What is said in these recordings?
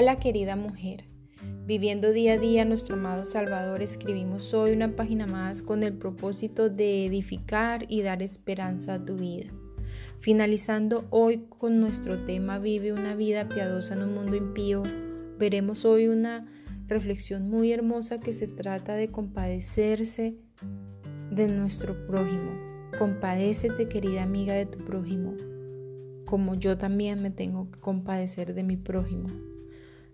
Hola querida mujer, viviendo día a día nuestro amado Salvador, escribimos hoy una página más con el propósito de edificar y dar esperanza a tu vida. Finalizando hoy con nuestro tema Vive una vida piadosa en un mundo impío, veremos hoy una reflexión muy hermosa que se trata de compadecerse de nuestro prójimo. Compadécete querida amiga de tu prójimo como yo también me tengo que compadecer de mi prójimo.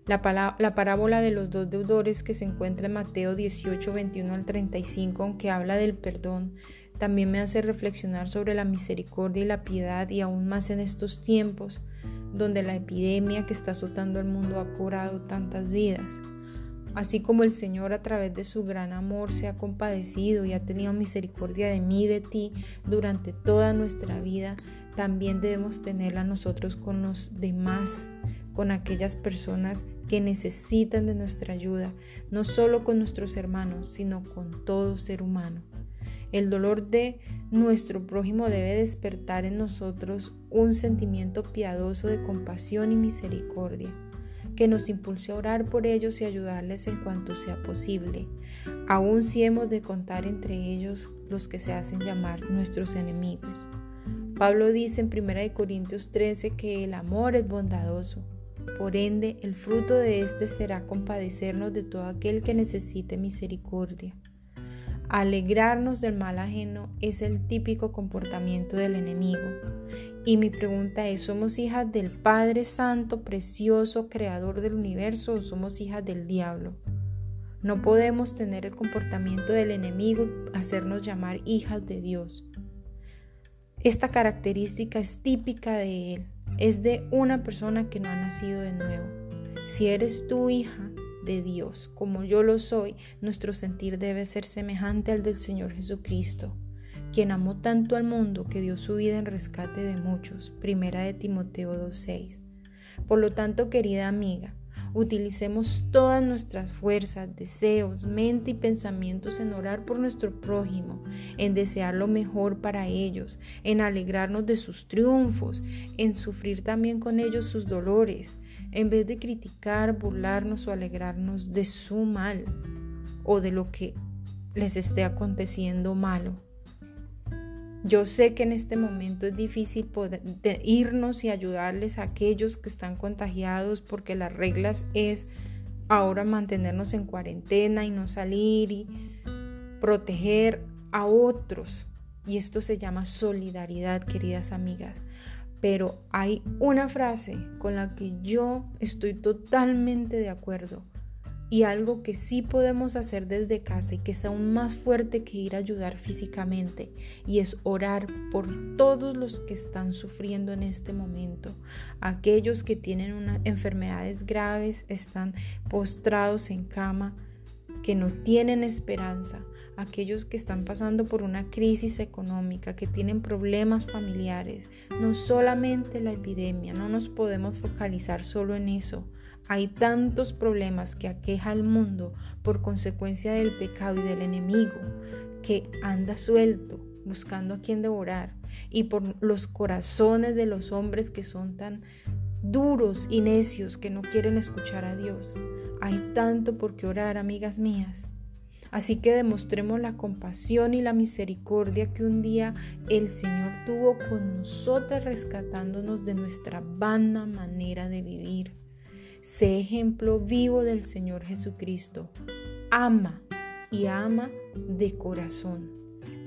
La, parábola de los dos deudores que se encuentra en Mateo 18, 21 al 35, aunque habla del perdón, también me hace reflexionar sobre la misericordia y la piedad y aún más en estos tiempos donde la epidemia que está azotando el mundo ha cobrado tantas vidas. Así como el Señor a través de su gran amor se ha compadecido y ha tenido misericordia de mí y de ti durante toda nuestra vida, también debemos tenerla nosotros con los demás, con aquellas personas que necesitan de nuestra ayuda, no solo con nuestros hermanos, sino con todo ser humano. El dolor de nuestro prójimo debe despertar en nosotros un sentimiento piadoso de compasión y misericordia que nos impulse a orar por ellos y ayudarles en cuanto sea posible, aun si hemos de contar entre ellos los que se hacen llamar nuestros enemigos. Pablo dice en 1 Corintios 13 que el amor es bondadoso, por ende el fruto de éste será compadecernos de todo aquel que necesite misericordia. Alegrarnos del mal ajeno es el típico comportamiento del enemigo. Y mi pregunta es, ¿somos hijas del Padre Santo, precioso, creador del universo o somos hijas del diablo? No podemos tener el comportamiento del enemigo y hacernos llamar hijas de Dios. Esta característica es típica de él, es de una persona que no ha nacido de nuevo. Si eres tu hija, de Dios, como yo lo soy, nuestro sentir debe ser semejante al del Señor Jesucristo, quien amó tanto al mundo que dio su vida en rescate de muchos. Primera de Timoteo 2.6. Por lo tanto, querida amiga, utilicemos todas nuestras fuerzas, deseos, mente y pensamientos en orar por nuestro prójimo, en desear lo mejor para ellos, en alegrarnos de sus triunfos, en sufrir también con ellos sus dolores, en vez de criticar, burlarnos o alegrarnos de su mal o de lo que les esté aconteciendo malo. Yo sé que en este momento es difícil poder irnos y ayudarles a aquellos que están contagiados porque las reglas es ahora mantenernos en cuarentena y no salir y proteger a otros. Y esto se llama solidaridad, queridas amigas pero hay una frase con la que yo estoy totalmente de acuerdo y algo que sí podemos hacer desde casa y que es aún más fuerte que ir a ayudar físicamente y es orar por todos los que están sufriendo en este momento. Aquellos que tienen una, enfermedades graves, están postrados en cama, que no tienen esperanza, aquellos que están pasando por una crisis económica, que tienen problemas familiares, no solamente la epidemia, no nos podemos focalizar solo en eso. Hay tantos problemas que aqueja al mundo por consecuencia del pecado y del enemigo que anda suelto buscando a quien devorar y por los corazones de los hombres que son tan duros y necios que no quieren escuchar a Dios. Hay tanto por qué orar, amigas mías. Así que demostremos la compasión y la misericordia que un día el Señor tuvo con nosotras rescatándonos de nuestra vana manera de vivir. Sé ejemplo vivo del Señor Jesucristo. Ama y ama de corazón.